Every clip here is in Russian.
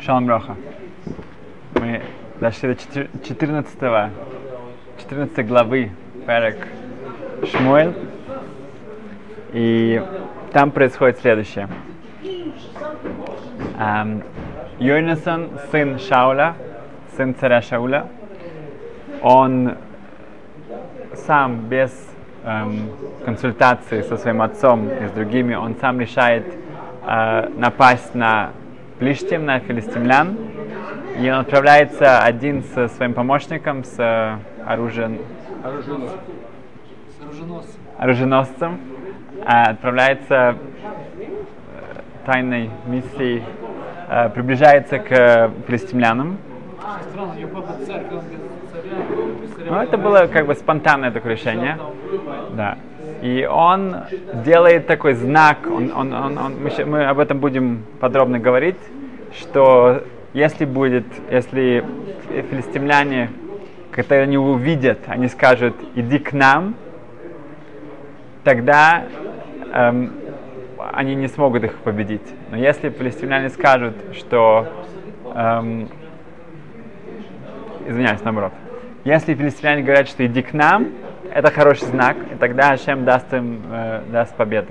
Шалом Роха. Мы дошли до 14, 14 главы Перек Шмуэль. И там происходит следующее. Эм, Йонасон, сын Шауля, сын царя Шауля, он сам без эм, консультации со своим отцом и с другими, он сам решает э, напасть на Плиштим, на филистимлян. И он отправляется один со своим помощником, с э, оружием, оруженосцем, э, отправляется э, тайной миссией, э, приближается к филистимлянам. Ну, это было как бы спонтанное такое решение. Да. И он делает такой знак, он, он, он, он, мы, мы об этом будем подробно говорить, что если будет, если филистимляне, когда они увидят, они скажут, иди к нам, тогда эм, они не смогут их победить. Но если филистимляне скажут, что эм, извиняюсь, наоборот. Если филистимляне говорят, что иди к нам, это хороший знак, и тогда Ашем даст им э, даст победу.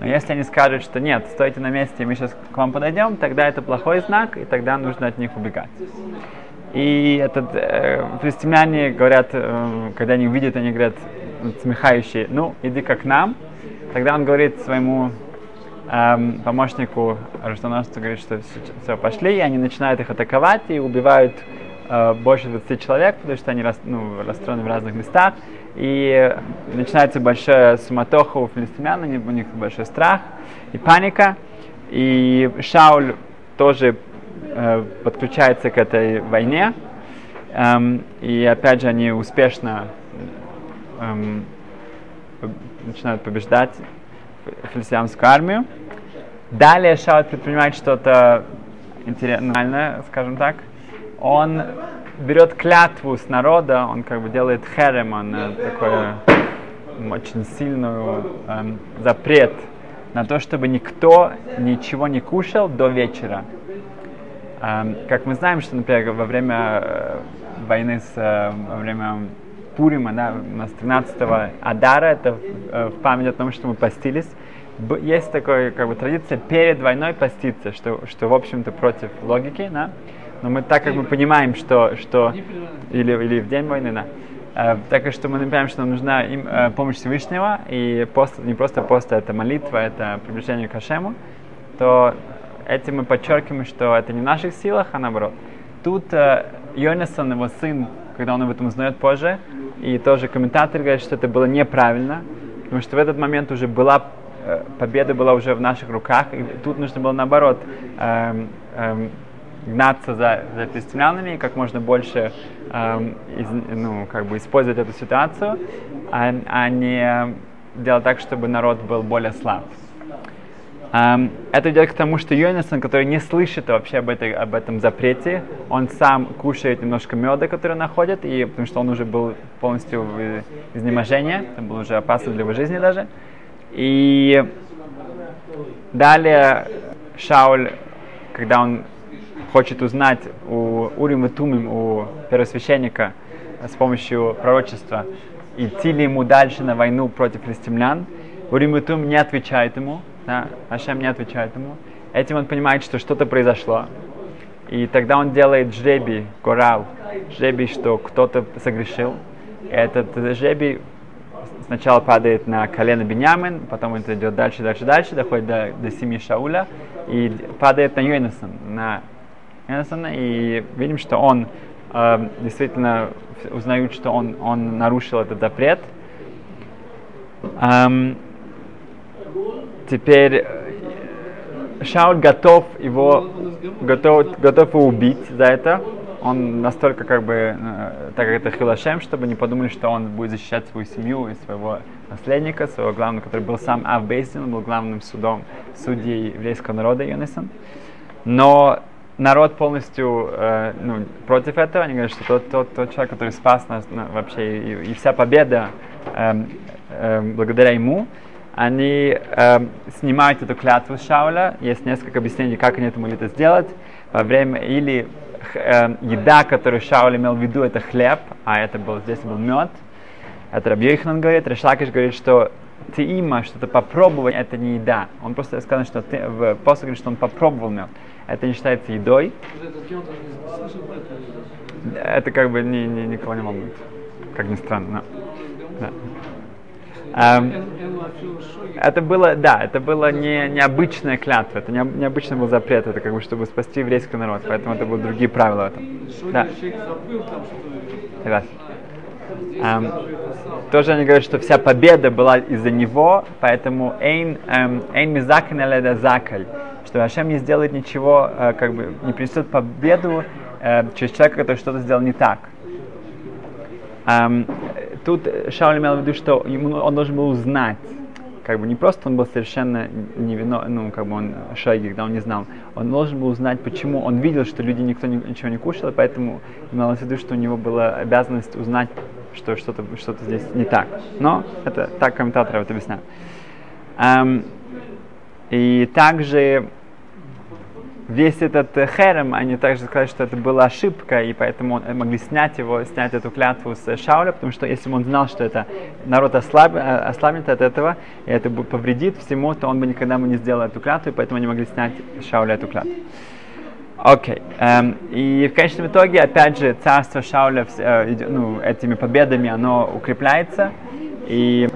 Но если они скажут, что нет, стойте на месте, мы сейчас к вам подойдем, тогда это плохой знак, и тогда нужно от них убегать. И этот, э, филистимляне говорят, э, когда они увидят, они говорят, смехающие, ну, иди как нам. Тогда он говорит своему эм, помощнику, оруженосцу, говорит, что все, пошли, и они начинают их атаковать и убивают э, больше 20 человек, потому что они рас, ну, расстроены в разных местах. И начинается большая суматоха у филистимлян, у них большой страх и паника. И Шауль тоже э, подключается к этой войне. Эм, и опять же они успешно эм, начинают побеждать филистимскую армию. Далее Шауль предпринимает что-то интересное, скажем так. Он берет клятву с народа, он как бы делает херем, он э, такой м, очень сильную эм, запрет на то, чтобы никто ничего не кушал до вечера. Эм, как мы знаем, что, например, во время э, войны с, э, во время Пурима, да, у нас 13 Адара, это э, в память о том, что мы постились, есть такая как бы, традиция перед войной поститься, что, что в общем-то против логики, да? Но мы так как мы понимаем, что, что или, или в день войны, да, Э, так что мы понимаем, что нам нужна им, э, помощь Всевышнего, и пост, не просто пост, это молитва, это приближение к Хашему, то этим мы подчеркиваем, что это не в наших силах, а наоборот. Тут э, Йонасон, его сын, когда он об этом узнает позже, и тоже комментатор говорит, что это было неправильно, потому что в этот момент уже была э, победа была уже в наших руках, и тут нужно было наоборот эм, эм, гнаться за, за филистимлянами как можно больше эм, из- ну, как бы использовать эту ситуацию, а, а не делать так, чтобы народ был более слаб. Ам, это идет к тому, что Йонасон, который не слышит вообще об, этой, об этом запрете, он сам кушает немножко меда, который находит, и, потому что он уже был полностью в изнеможении, это было уже опасно для его жизни даже. И далее Шауль, когда он хочет узнать у Урим и Тумим, у первосвященника, с помощью пророчества, идти ли ему дальше на войну против филистимлян, Урим Тум не отвечает ему, да, Ашем не отвечает ему. Этим он понимает, что что-то произошло. И тогда он делает жребий, коралл, жребий, что кто-то согрешил. Этот жребий сначала падает на колено Беньямин, потом это идет дальше, дальше, дальше, доходит до, до семьи Шауля и падает на Йонасан, на Йонасана, и видим, что он э, действительно узнают, что он, он нарушил этот запрет. Ам, теперь э, Шауль готов его, готов, готов его убить за это. Он настолько как бы, э, так как это Хилашем, чтобы не подумали, что он будет защищать свою семью и своего наследника, своего главного, который был сам Авбейсин, был главным судом, судьей еврейского народа Йонасан. Но народ полностью э, ну, против этого. Они говорят, что тот, тот, тот человек, который спас нас ну, вообще, и, и вся победа эм, эм, благодаря ему, они эм, снимают эту клятву с Шауля. Есть несколько объяснений, как они это могли это сделать. во время, или э, еда, которую Шауль имел в виду, это хлеб, а это был, здесь был мед. Это Рабьехнан говорит, Решлакиш говорит, что ты има что-то попробовать, это не еда. Он просто сказал, что ты, в после говорит, что он попробовал мед. Это не считается едой. Это как бы ни, ни, никого не волнует. Как ни странно. Но, да. Um, это было, да, это было не необычная клятва, это не, необычный был запрет, это как бы чтобы спасти еврейский народ, поэтому это были другие правила в этом. Да. Согласен. Um, тоже они говорят, что вся победа была из-за него, поэтому эйн эйн мизакин эледа закаль, что Ашем не сделает ничего, uh, как бы не принесет победу uh, через человека, который что-то сделал не так. Um, тут Шауль имел в виду, что ему, он должен был узнать, как бы не просто он был совершенно невиновен, ну, как бы он шайги, когда он не знал, он должен был узнать, почему, он видел, что люди никто ничего не кушал, поэтому имелось в виду, что у него была обязанность узнать, что что-то что здесь не так. Но это так комментаторы это объясняют. Um, и также весь этот э, херем, они также сказали, что это была ошибка, и поэтому могли снять его, снять эту клятву с Шауля, потому что если бы он знал, что это народ ослаб, э, ослабнет от этого, и это повредит всему, то он бы никогда бы не сделал эту клятву, и поэтому они могли снять Шауля эту клятву. Окей. Okay. Um, и в конечном итоге, опять же, царство Шауля э, ну, этими победами, оно укрепляется, и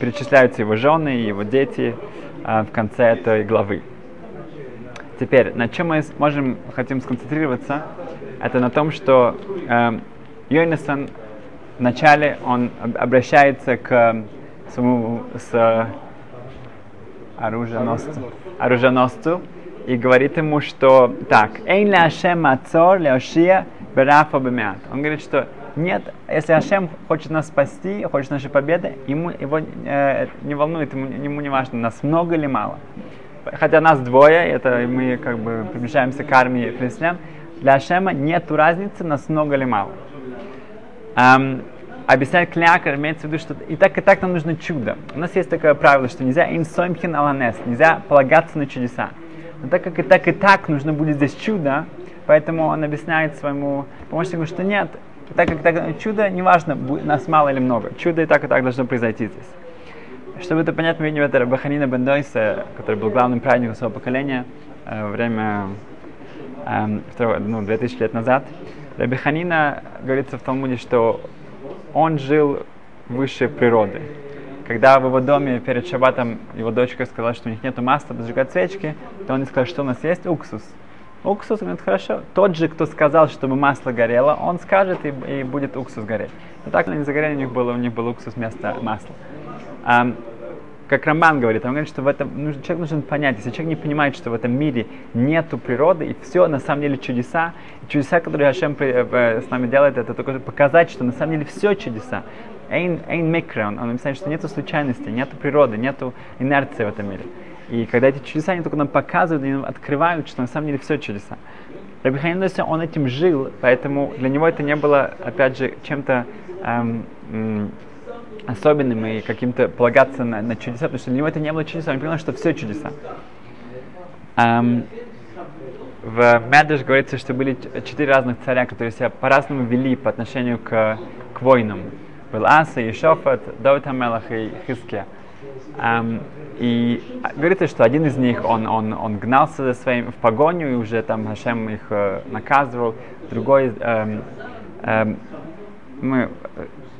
перечисляются его жены и его дети uh, в конце этой главы. Теперь, на чем мы можем, хотим сконцентрироваться, это на том, что э, Йойнасон вначале он обращается к своему с оруженосцу, оруженосцу и говорит ему, что так, «Эйн ли Ашем ацор леошия берафа бемят». Он говорит, что нет, если Ашем хочет нас спасти, хочет нашей победы, ему его э, не волнует, ему, ему не важно, нас много или мало хотя нас двое, это мы как бы приближаемся к армии филистимлян, для Ашема нет разницы, нас много или мало. Um, объясняет Клякер, имеется в виду, что и так, и так нам нужно чудо. У нас есть такое правило, что нельзя инсомхин аланес, нельзя полагаться на чудеса. Но так как и так, и так нужно будет здесь чудо, поэтому он объясняет своему помощнику, что нет, так как так, чудо, неважно, нас мало или много, чудо и так, и так должно произойти здесь. Чтобы это понять, мы видим это Рабаханина Бендойса, который был главным праведником своего поколения э, время э, второго, ну, 2000 лет назад. Рабиханина говорится в Талмуде, что он жил выше природы. Когда в его доме перед шабатом его дочка сказала, что у них нет масла зажигать свечки, то он сказал, что у нас есть уксус. Уксус, говорит, хорошо. Тот же, кто сказал, чтобы масло горело, он скажет, и, и будет уксус гореть. И так они загорели, у них было, у них был уксус вместо масла. Um, как Рамбан говорит, он говорит, что в этом нужно, человек должен понять, если человек не понимает, что в этом мире нету природы, и все на самом деле чудеса, чудеса, которые Хашем э, э, с нами делает, это только показать, что на самом деле все чудеса. Эйн, эйн микро, он, он объясняет, что нету случайности, нету природы, нету инерции в этом мире. И когда эти чудеса, они только нам показывают, они нам открывают, что на самом деле все чудеса. Рабиханин он этим жил, поэтому для него это не было, опять же, чем-то эм, особенным и каким-то полагаться на, на чудеса, потому что для него это не было чудеса, он понял, что все чудеса. Um, в Медреш говорится, что были четыре разных царя, которые себя по-разному вели по отношению к, к войнам. Был Аса, Ешофат, Давид Амелах и Хиския. Um, и говорится, что один из них, он, он, он гнался за своим в погоню, и уже там Хашем их э, наказывал. Другой, эм, эм, мы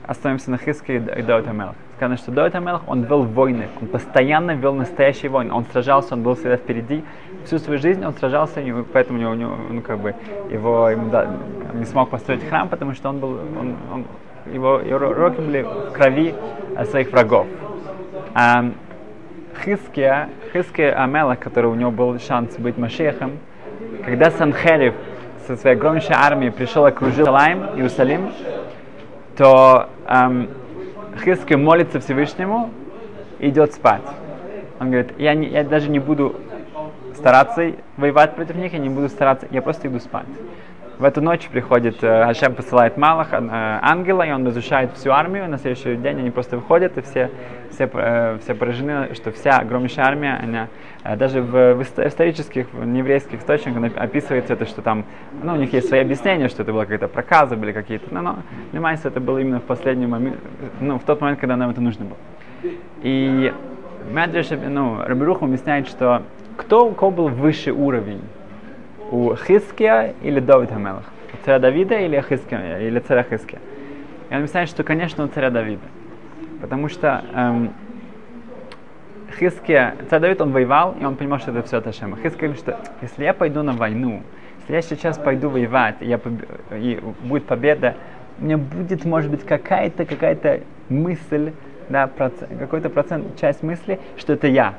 остановимся на Хиске и Давид Амелах. Сказано, что Давид Амелах, он вел войны, он постоянно вел настоящие войны, он сражался, он был всегда впереди. Всю свою жизнь он сражался, и поэтому у него, ну, как бы, его ему, да, не смог построить храм, потому что он был, он, он, его, его руки были в крови своих врагов. А, Хиския, Хиския Амела, который у него был шанс быть Машехом, когда Санхерев со своей огромнейшей армией пришел окружил Иерусалим, Иерусалим то эм, Хиски молится Всевышнему и идет спать. Он говорит, я, не, я даже не буду стараться воевать против них, я не буду стараться, я просто иду спать. В эту ночь приходит, э, Ашем посылает малых э, ангела, и он разрушает всю армию. На следующий день они просто выходят, и все, все, э, все поражены, что вся огромнейшая армия, она, даже в, в исторических, в еврейских источниках описывается это, что там, ну, у них есть свои объяснения, что это была какая-то проказа, были какие-то, но, но понимаете, это было именно в последний момент, ну, в тот момент, когда нам это нужно было. И Медреш, ну, Рабирух объясняет, что кто у кого был высший уровень? У Хиския или Давид Хамелах? У царя Давида или, Хиския, или царя Хиския? И он объясняет, что, конечно, у царя Давида. Потому что эм, Хиския, царь Давид, он воевал, и он понимал, что это все от Ашема. Хиския говорит, что если я пойду на войну, если я сейчас пойду воевать, и, я, и будет победа, у меня будет, может быть, какая-то какая-то мысль, да, процент, какой-то процент, часть мысли, что это я.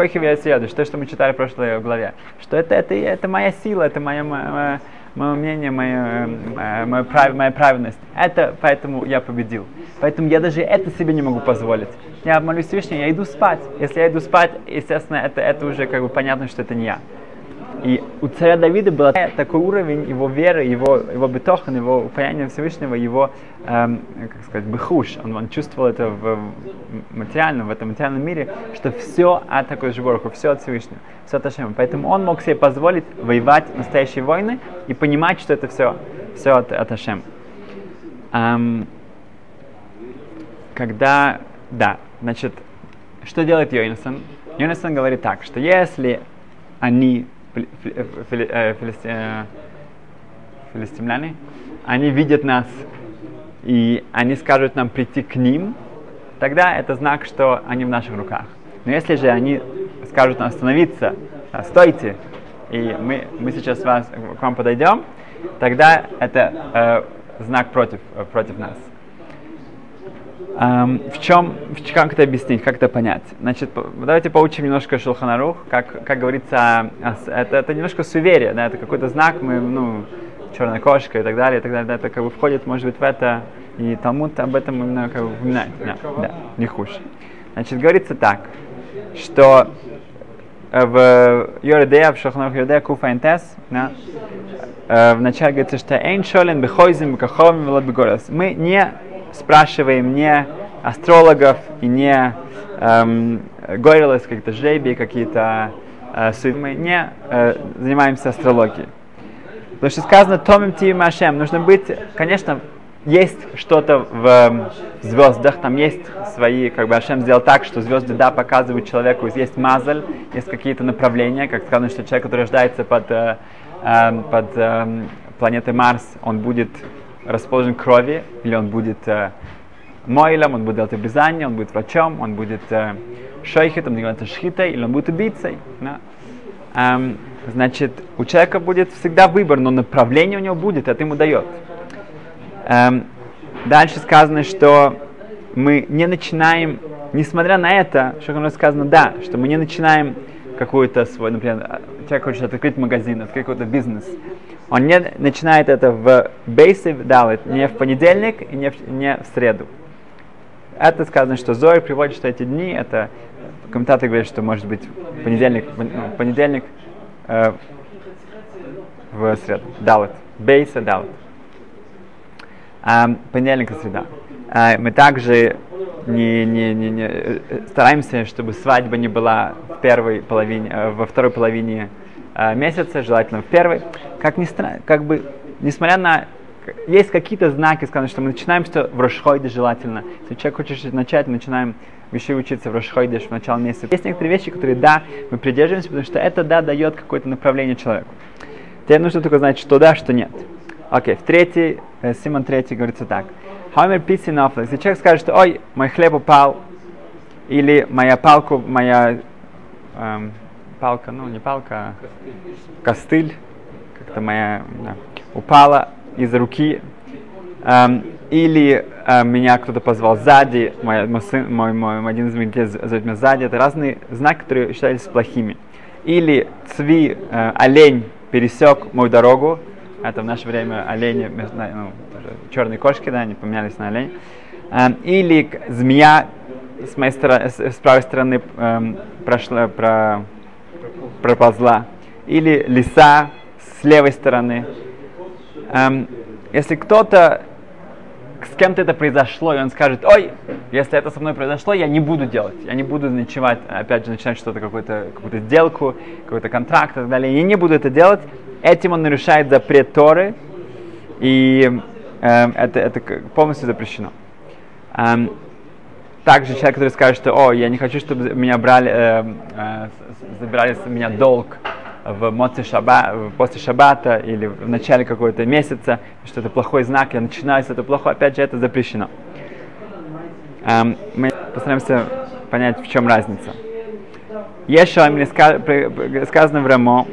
Койхи я съеду, что, что мы читали в прошлой главе. Что это, это, это моя сила, это моя, моя, мое мнение, моя, моя, моя, прав, моя правильность. Это поэтому я победил. Поэтому я даже это себе не могу позволить. Я молюсь Всевышнему, я иду спать. Если я иду спать, естественно, это, это уже как бы понятно, что это не я. И у царя Давида был такой уровень его веры, его, его бетохан, его упояния Всевышнего, его, эм, как сказать, бехуш. Он, он чувствовал это в, в материальном, в этом материальном мире, что все от такой же Бороху, все от Всевышнего, все от Ашема. Поэтому он мог себе позволить воевать настоящие войны и понимать, что это все, все от, от Ашема. Эм, когда, да, значит, что делает Йонасон? Йонасон говорит так, что если они Э, э, филистимляне, они видят нас, и они скажут нам прийти к ним, тогда это знак, что они в наших руках. Но если же они скажут нам остановиться, стойте, и мы, мы сейчас вас, к вам подойдем, тогда это э, знак против, против нас. В чем, как это объяснить, как это понять? Значит, давайте поучим немножко Шулханарух, как, как говорится, это, это немножко суеверие, да, это какой-то знак, мы, ну, черная кошка и так далее, и так далее, да, это как бы входит, может быть, в это, и Талмуд об этом именно как бы упоминает, да, да, не хуже. Значит, говорится так, что в Йордея, в Шахнах Йордея, Куфа Интес, да, в начале говорится, что Эйн Шолен Бехойзим Бекаховим Мы не спрашиваем не астрологов и не эм, горилос, какие-то жребии, какие-то э, мы не э, занимаемся астрологией. Потому что сказано Томим Тим Ашем, нужно быть, конечно, есть что-то в э, звездах, там есть свои, как бы Ашем сделал так, что звезды, да, показывают человеку, есть мазаль, есть какие-то направления, как сказано, что человек, который рождается под, э, э, под э, планетой Марс, он будет расположен крови, или он будет э, мойлом, он будет делать обрезание, он будет врачом, он будет э, шейхетом, делать шхитой, или он будет убийцей. Да? Эм, значит, у человека будет всегда выбор, но направление у него будет, это ему дает. Эм, дальше сказано, что мы не начинаем, несмотря на это, что у нас сказано, да, что мы не начинаем какой-то свой, например, человек хочет открыть магазин, открыть какой-то бизнес он не начинает это в бейсе далит, не в понедельник и не в, не в среду. Это сказано, что Зори приводит, что эти дни, это комментаторы говорят, что может быть понедельник, ну, понедельник э, в среду. Далит. Бейса далит. А, понедельник и среда. А, мы также не, не, не, не, э, стараемся, чтобы свадьба не была в первой половине, э, во второй половине э, месяца, желательно в первой. Как ни странно, как бы, несмотря на есть какие-то знаки, сказано, что мы начинаем что в Рошхойде желательно. Если человек хочет начать, начинаем вещи учиться в Рошхойде в начале месяца. Есть некоторые вещи, которые, да, мы придерживаемся, потому что это, да, дает какое-то направление человеку. Тебе нужно только знать, что да, что нет. Окей, в третий, э, Симон третий говорится так. Хомер писи Если человек скажет, что ой, мой хлеб упал, или моя палка, моя эм, палка, ну не палка, а костыль, как-то моя да, упала из руки, эм, или э, меня кто-то позвал сзади, мой, мой, сын, мой, мой, один из моих детей зовет меня сзади, это разные знаки, которые считались плохими. Или цви, э, олень пересек мою дорогу, это в наше время олени, ну, черные кошки, да, они поменялись на олень. Эм, или змея с моей стороны, с, с правой стороны эм, прошла, про, проползла, или лиса с левой стороны, эм, если кто-то с кем-то это произошло, и он скажет, ой, если это со мной произошло, я не буду делать, я не буду ночевать, опять же, начинать что-то, какую-то, какую-то сделку, какой-то контракт и так далее, я не буду это делать, этим он нарушает запрет Торы, и э, это, это полностью запрещено. Эм, также человек, который скажет, что, о, я не хочу, чтобы меня брали, э, э, забирали с меня долг, в моце шаба, после шабата или в начале какого-то месяца, что это плохой знак, я начинаю с этого плохого, опять же, это запрещено. Um, мы постараемся понять, в чем разница. Еще сказано в Рамо,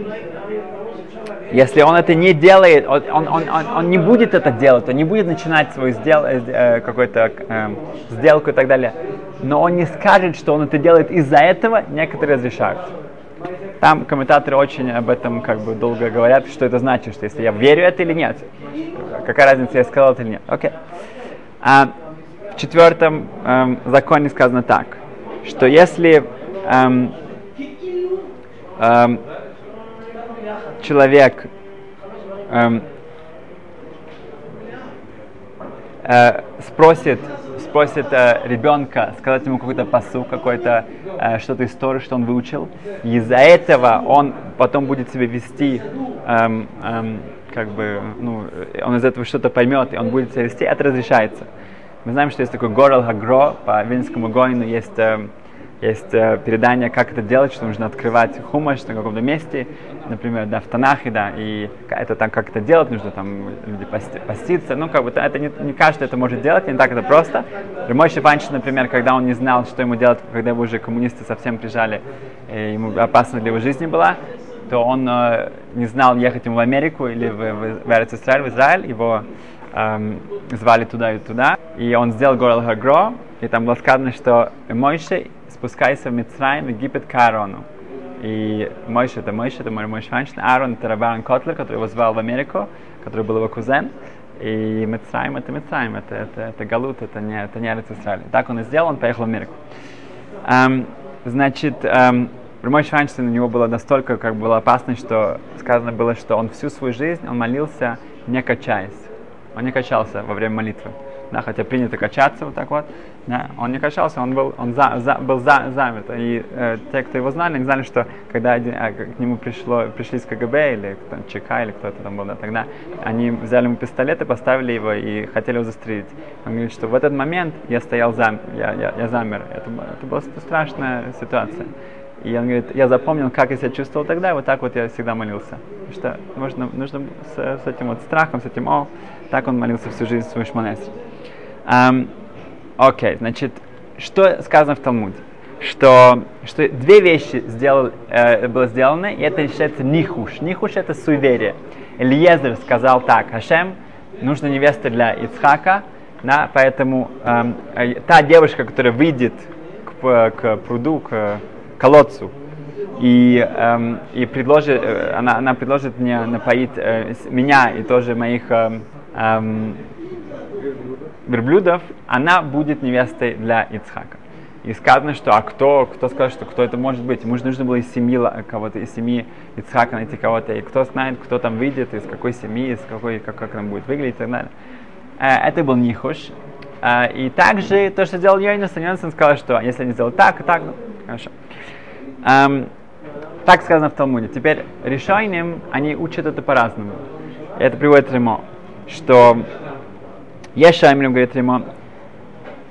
если он это не делает, он, он, он, он не будет это делать, он не будет начинать свою сдел, э, какую-то э, сделку и так далее, но он не скажет, что он это делает из-за этого, некоторые разрешают. Там комментаторы очень об этом как бы долго говорят, что это значит, что если я верю это или нет. Какая разница, я сказал это или нет. Окей. А, в четвертом эм, законе сказано так, что если эм, эм, человек эм, э, спросит спросит э, ребенка сказать ему какой-то посыл, какой-то э, что-то историю, что он выучил, из-за этого он потом будет себя вести, эм, эм, как бы, ну, он из этого что-то поймет, и он будет себя вести, это разрешается. Мы знаем, что есть такой Горал Хагро, по Винскому Гоину есть э, есть э, передание, как это делать, что нужно открывать хумаш на каком-то месте, например, да, в Танахе, да, и это там как это делать, нужно там люди пости, поститься, ну, как бы это не, не каждый это может делать, не так это просто. Мой Шипанчик, например, когда он не знал, что ему делать, когда его уже коммунисты совсем прижали, и ему опасно для его жизни была, то он э, не знал, ехать ему в Америку или в, в, в Израиль, в Израиль, его эм, звали туда и туда, и он сделал Горел Хагро, и там было сказано, что Мойше спускайся в Мицраим, в Египет к Аарону. И Мойша это Мойша, это мой Мойша Ваншин. Аарон это Рабан Котлер, который его звал в Америку, который был его кузен. И Мицраим это Мицраим, это, это, это Галут, это не, это не Израиль. Так он и сделал, он поехал в Америку. Um, значит, um, Мой Шванштейн у него было настолько как было опасно, что сказано было, что он всю свою жизнь он молился не качаясь. Он не качался во время молитвы да, хотя принято качаться вот так вот, да, он не качался, он был, он за, за, был за, замет. И э, те, кто его знали, они знали, что когда один, э, к нему пришло, пришли из КГБ или там, ЧК или кто-то там был, да, тогда они взяли ему пистолет и поставили его и хотели его застрелить. Он говорит, что в этот момент я стоял зам, я, я, я замер. Это, это была страшная ситуация. И он говорит, я запомнил, как я себя чувствовал тогда, и вот так вот я всегда молился. Потому что можно, нужно с, с этим вот страхом, с этим, о, так он молился всю жизнь в свой шмонесре. Um, Окей, значит, что сказано в Талмуде? Что, что две вещи сделал, э, было сделано, и это считается нихуш. Нихуш это суеверие. Элиезер сказал так, Хашем, нужна невеста для Ицхака, да, поэтому эм, э, та девушка, которая выйдет к, к пруду, к колодцу, и, эм, и предложит, э, она, она предложит мне напоить э, меня и тоже моих эм, эм, верблюдов, она будет невестой для Ицхака. И сказано, что а кто, кто скажет, что кто это может быть? Ему нужно было из семьи кого-то, из семьи Ицхака найти кого-то. И кто знает, кто там выйдет, из какой семьи, из какой, как, как он будет выглядеть и так далее. Э, это был Нихуш. Э, и также то, что сделал Йонас, Йонас сказал, что если они сделают так, так, ну, хорошо. Эм, так сказано в Талмуде. Теперь решением они учат это по-разному. Это приводит Римо, что Ешаймрим, говорит Римо,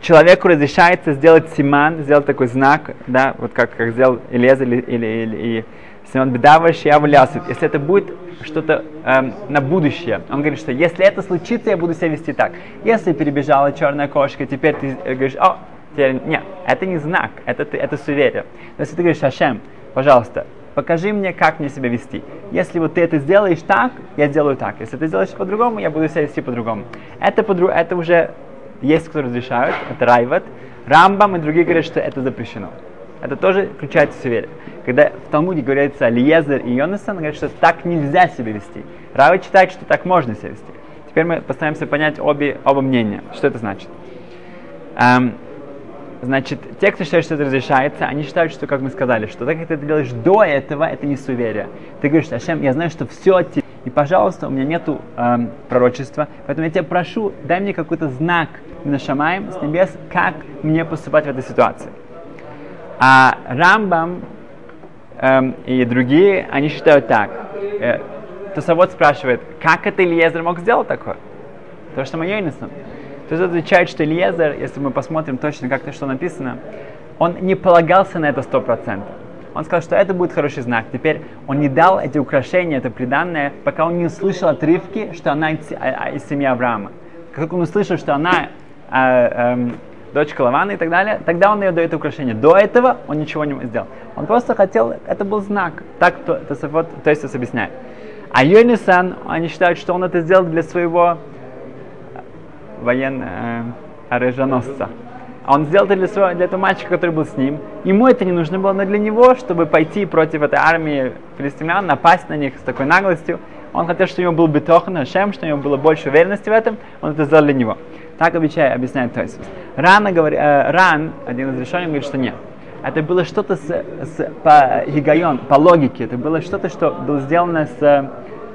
человеку разрешается сделать симан, сделать такой знак, да, вот как, как сделал Илез или, или, или, или Симон Бедаваш и Авлясит. Если это будет что-то эм, на будущее, он говорит, что если это случится, я буду себя вести так. Если перебежала черная кошка, теперь ты говоришь, о, теперь нет, это не знак, это, это суеверие. Но если ты говоришь, Ашем, пожалуйста, покажи мне, как мне себя вести. Если вот ты это сделаешь так, я сделаю так. Если ты сделаешь по-другому, я буду себя вести по-другому. Это, по это уже есть, кто разрешают, это райват. Рамбам и другие говорят, что это запрещено. Это тоже включается в суеверие. Когда в Талмуде говорится Лиезер и Йонасан, говорят, что так нельзя себя вести. Равы читает, что так можно себя вести. Теперь мы постараемся понять обе, оба мнения. Что это значит? Эм, Значит, те, кто считают, что это разрешается, они считают, что, как мы сказали, что так как ты это делаешь до этого, это не суеверие. Ты говоришь, Ашем, я знаю, что все и, пожалуйста, у меня нету эм, пророчества, поэтому я тебя прошу, дай мне какой-то знак на Шамаем с небес, как мне поступать в этой ситуации. А Рамбам эм, и другие, они считают так. Э, Тосовод спрашивает, как это Ильезер мог сделать такое? То, что мы Йойнесом. То есть отвечает, что Ильезер, если мы посмотрим точно, как то что написано, он не полагался на это сто процентов. Он сказал, что это будет хороший знак. Теперь он не дал эти украшения, это приданное, пока он не услышал отрывки, что она из, а, а, семьи Авраама. Как он услышал, что она э, э, дочка Лавана и так далее, тогда он ее дает украшение. До этого он ничего не сделал. Он просто хотел, это был знак. Так то, то, то, то есть объясняет. А Йонисан, они считают, что он это сделал для своего военного э, оруженосца. А он сделал это для, своего, для этого мальчика, который был с ним. Ему это не нужно было, но для него, чтобы пойти против этой армии филистимлян, напасть на них с такой наглостью, он хотел, чтобы у него был бетохан Хашем, чтобы у него было больше уверенности в этом, он это сделал для него. Так обещает, объясняет Тойсус. Ран, говорит, э, Ран, один из решений, говорит, что нет. Это было что-то с, с, по гигайон, по логике, это было что-то, что было сделано с,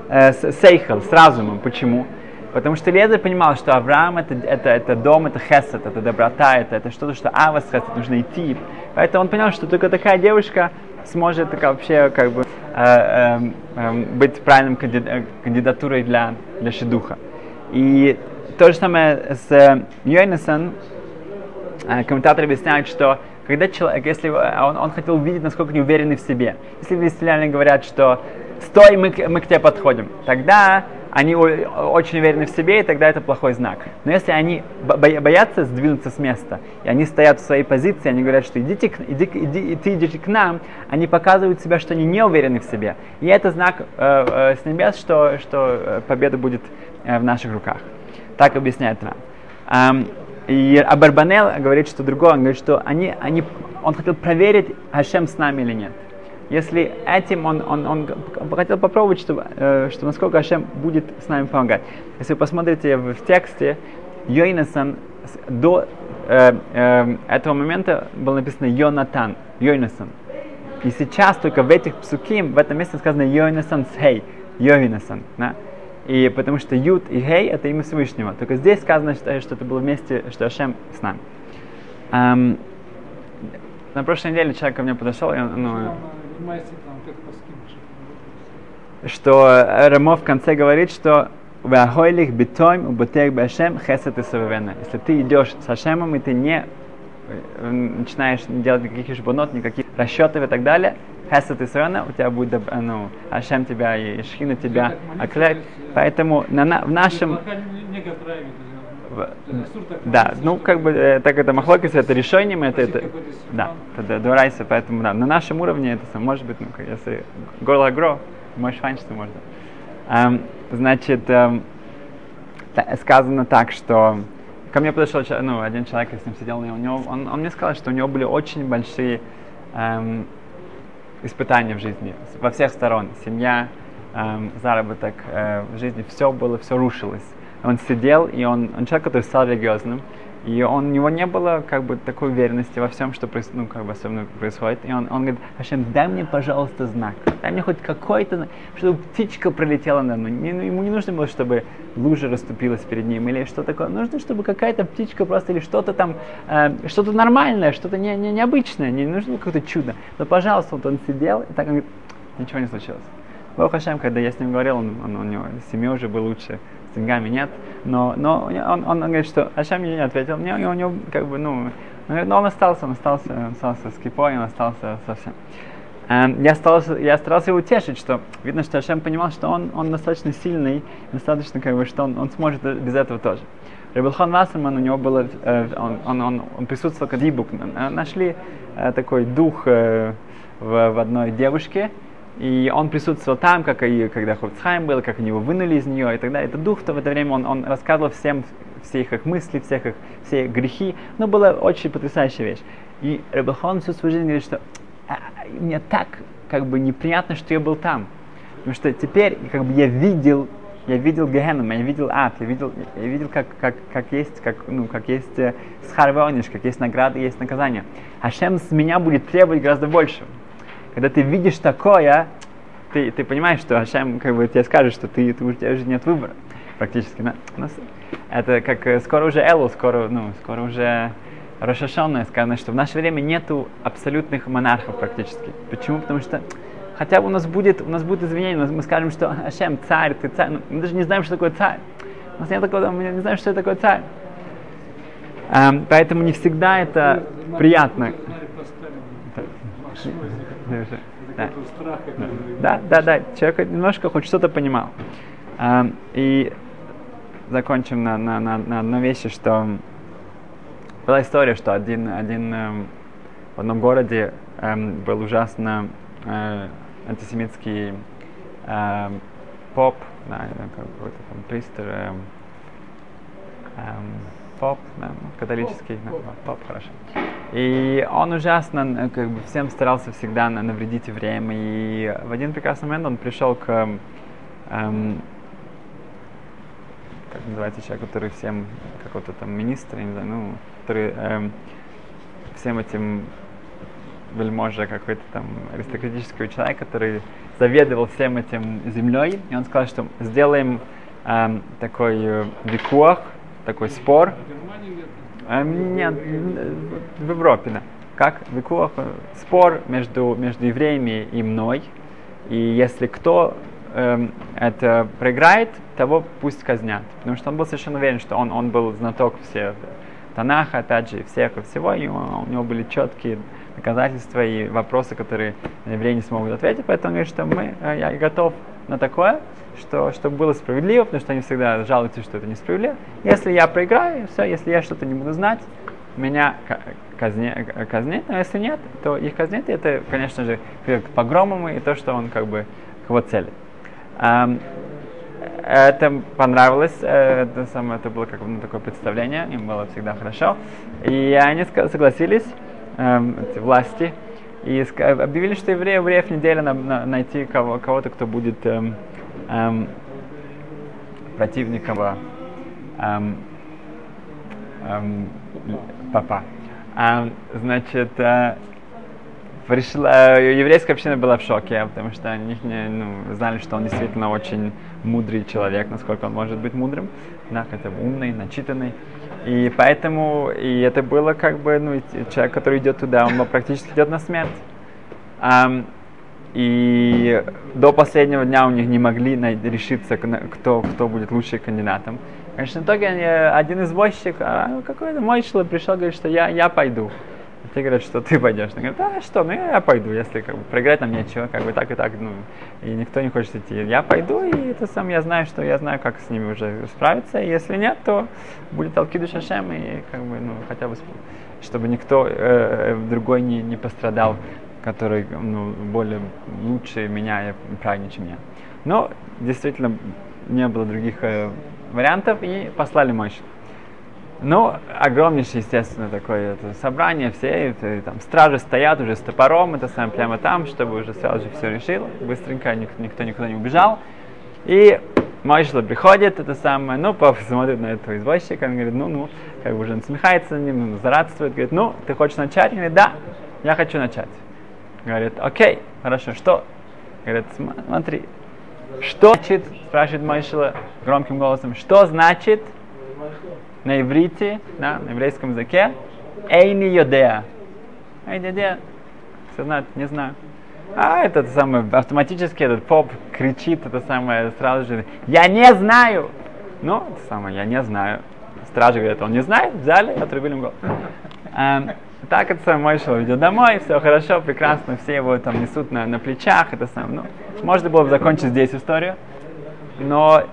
э, с сейхал, с разумом. Почему? Потому что Лезер понимал, что Авраам это, это, это дом, это хесед, это доброта, это, это что-то, что Авас хесед, нужно идти. Поэтому он понял, что только такая девушка сможет так, вообще как бы э, э, э, быть правильным кандид, кандидатурой для, для Шедуха. И то же самое с э, Йойнесон, э, комментаторы объясняют, что когда человек, если он, он хотел увидеть, насколько они уверены в себе, если христиане говорят, что стой, мы, мы к тебе подходим, тогда они очень уверены в себе, и тогда это плохой знак. Но если они боятся сдвинуться с места, и они стоят в своей позиции, они говорят, что идите, иди, иди, ты идите к нам, они показывают себя, что они не уверены в себе. И это знак э, э, с небес, что, что э, победа будет э, в наших руках. Так объясняет Рам. Эм, и Абарбанел говорит, что другое, он говорит, что они, они, он хотел проверить, Ашем с нами или нет если этим он, он, он хотел попробовать, чтобы, э, что насколько Ашем будет с нами помогать. Если вы посмотрите в, тексте, Йойнасан до э, э, этого момента было написано Йонатан, Йойнасан. И сейчас только в этих псуким, в этом месте сказано Йойнасан с Хей, Йойнасан. Да? И потому что Ют и Хей это имя Всевышнего. Только здесь сказано, что, что это было вместе, что Ашем с нами. Um, на прошлой неделе человек ко мне подошел, и ну, что Рамо в конце говорит, что Вахойлих битойм убутех башем хесет и Если ты идешь с Ашемом, и ты не э, начинаешь делать никаких шбонот, никаких расчетов и так далее, хесет и у тебя будет, ну, Ашем тебя и Шхина тебя окрыляет. Поэтому на, на, в нашем... Да, ну как бы э, так это махлокис, это решением, это, это да, это дурайся, поэтому да, на нашем уровне это может быть, ну если горло гро, можешь что можно. Эм, значит, эм, сказано так, что ко мне подошел ну, один человек, я с ним сидел, и у него, он, он мне сказал, что у него были очень большие эм, испытания в жизни, во всех сторон, семья, эм, заработок э, в жизни, все было, все рушилось он сидел, и он, он человек, который стал религиозным, и он, у него не было как бы такой уверенности во всем, что ну, как бы особенно происходит. И он, он говорит, Хашем, дай мне, пожалуйста, знак. Дай мне хоть какой-то чтобы птичка пролетела на мной. Ну, ему не нужно было, чтобы лужа расступилась перед ним или что такое. Нужно, чтобы какая-то птичка просто или что-то там, э, что-то нормальное, что-то не, не, необычное. Не нужно какое-то чудо. Но, пожалуйста, вот он сидел, и так он говорит, ничего не случилось. Бог Хашем, когда я с ним говорил, он, он, у него семья уже был лучше с деньгами нет, но, но он, он, он говорит, что Ашем мне не ответил, мне, у него как бы, ну, но он остался, он остался, он остался с кипой, он остался совсем. Эм, я старался, я старался его утешить, что видно, что Ашем понимал, что он, он достаточно сильный, достаточно как бы, что он, он сможет без этого тоже. Рабилхан Вассерман, у него было, э, он, он, он, он присутствовал как дибук, нашли э, такой дух э, в, в одной девушке, и он присутствовал там, как и когда Хофцхайм был, как они его вынули из нее и так далее. Это дух, в это время он, он рассказывал всем все их, их мысли, всех их, все их грехи. Но была очень потрясающая вещь. И Рабахон всю свою жизнь говорит, что а, мне так как бы неприятно, что я был там. Потому что теперь как бы я видел, я видел Гехеном, я видел ад, я видел, я видел как, как, как есть, как, ну, как есть э, схарвониш, как есть награды, есть наказание. А Шем с меня будет требовать гораздо больше. Когда ты видишь такое, ты, ты понимаешь, что Ашем как бы тебе скажет, что ты, ты, у тебя уже нет выбора практически. Да? Это как э, скоро уже Элу, скоро, ну, скоро уже Рошашонная сказано, что в наше время нету абсолютных монархов практически. Почему? Потому что хотя бы у нас будет, у нас будет извинение, мы скажем, что Ашем, царь, ты царь. Ну, мы даже не знаем, что такое царь. У нас нет такого, мы не знаем, что это такое царь. Um, поэтому не всегда это приятно. Да. да, да, да. Человек немножко хоть что-то понимал. Um, и закончим на, на, на, на одной вещи, что была история, что один, один эм, в одном городе эм, был ужасно э, антисемитский э, поп, да, какой-то там пристер, э, э, поп, да, католический, да, поп, хорошо. И он ужасно, э, как бы всем старался всегда навредить евреям. И в один прекрасный момент он пришел к эм, как называется человек, который всем, какой-то там министр, не знаю, ну, который эм, всем этим вельможа какой-то там аристократического человека, который заведовал всем этим землей, и он сказал, что сделаем эм, такой э, викуах, такой спор. Эм, нет, в Европе, да. Как викуах, спор между, между евреями и мной. И если кто эм, это проиграет, того пусть казнят. Потому что он был совершенно уверен, что он, он был знаток всех Танаха, же, всех и всего, и у, него были четкие доказательства и вопросы, которые евреи не смогут ответить, поэтому он говорит, что мы, э, я готов на такое, что, чтобы было справедливо, потому что они всегда жалуются, что это несправедливо. Если я проиграю, все, если я что-то не буду знать, меня казнят, казнят, но если нет, то их казнят, и это, конечно же, к погромам и то, что он как бы к его цели. Это понравилось, э, это, самое, это было как бы ну, такое представление, им было всегда хорошо. И они согласились, эм, эти власти, и объявили, что евреи, евреев неделя на, на, найти кого, кого-то, кто будет эм, эм, противником эм, эм, папа. Эм, значит, э, пришла, еврейская община была в шоке, потому что они не, ну, знали, что он действительно очень мудрый человек, насколько он может быть мудрым, да, хотя бы умный, начитанный. И поэтому, и это было как бы, ну, человек, который идет туда, он практически идет на смерть. Um, и до последнего дня у них не могли решиться, кто, кто будет лучшим кандидатом. Конечно, в итоге один из возчиков, а, какой-то мой человек пришел, говорит, что я, я пойду. Те говорят, что ты пойдешь. Они говорят, а что, ну я пойду, если как бы проиграть нам нечего, как бы так и так, ну, и никто не хочет идти. Я пойду, и это сам я знаю, что я знаю, как с ними уже справиться, и если нет, то будет Алкиду Шашем, и как бы, ну, хотя бы, чтобы никто э, э, другой не, не пострадал, который, ну, более лучше меня и правильнее, чем я. Но, действительно, не было других э, вариантов, и послали мощь. Ну, огромнейшее, естественно, такое это собрание, все, это, там стражи стоят уже с топором, это сам прямо там, чтобы уже сразу же все решил, быстренько никто, никто никуда не убежал. И Мойшла приходит, это самое, ну, папа смотрит на этого извозчика, он говорит, ну, ну, как бы уже насмехается над ним, зарадствует, говорит, ну, ты хочешь начать? Он говорит, да, я хочу начать. Говорит, окей, хорошо, что? Говорит, смотри, что значит, спрашивает Мойшла громким голосом, что значит на иврите, да, на еврейском языке, Эйни Йодеа. Эйни Йодеа. Знают, не знаю. А это самое, автоматически этот поп кричит, это самое, сразу же, я не знаю. Ну, это самое, я не знаю. Стражи говорят, он не знает, взяли, отрубили ему голову. Эм, так это самое Мойшел идет домой, все хорошо, прекрасно, все его там несут на, на плечах, это самое. Ну, можно было бы закончить здесь историю, но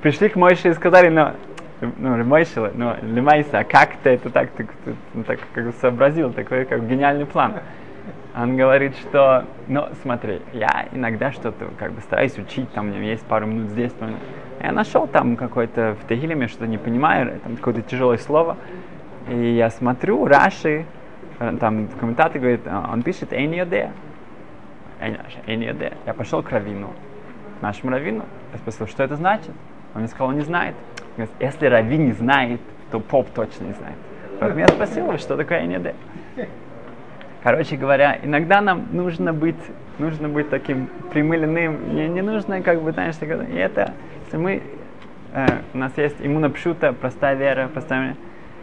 пришли к Мойше и сказали, ну, ну, Ремойшила, ну, Лемайса, а как ты это так, ты, ты, ну, так как бы сообразил, такой как гениальный план. Он говорит, что, ну, смотри, я иногда что-то как бы стараюсь учить, там у меня есть пару минут здесь, там, я нашел там какой-то в Тегилеме, что не понимаю, там какое-то тяжелое слово, и я смотрю, Раши, э, там в комментаторе говорит, а, он пишет Эйниоде. Эйниоде. Я пошел к Равину, нашему Равину, я спросил, что это значит? Он мне сказал, он не знает. Если Рави не знает, то поп точно не знает. Поэтому я спросил, что такое НЕД. Короче говоря, иногда нам нужно быть, нужно быть таким примыленным, не, не нужно, как бы, знаешь, и это, если мы, э, у нас есть иммунопшута, простая вера, простая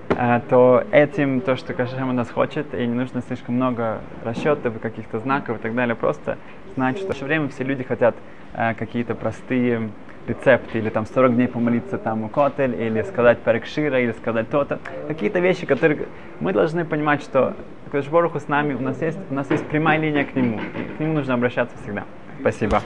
э, то этим, то, что Кашем у нас хочет, и не нужно слишком много расчетов, каких-то знаков и так далее, просто знать, что все время все люди хотят э, какие-то простые рецепты, или там 40 дней помолиться там у Котель, или сказать Парекшира, или сказать то-то. Какие-то вещи, которые мы должны понимать, что Кашборуху с нами, у нас есть, у нас есть прямая линия к нему, и к нему нужно обращаться всегда. Спасибо.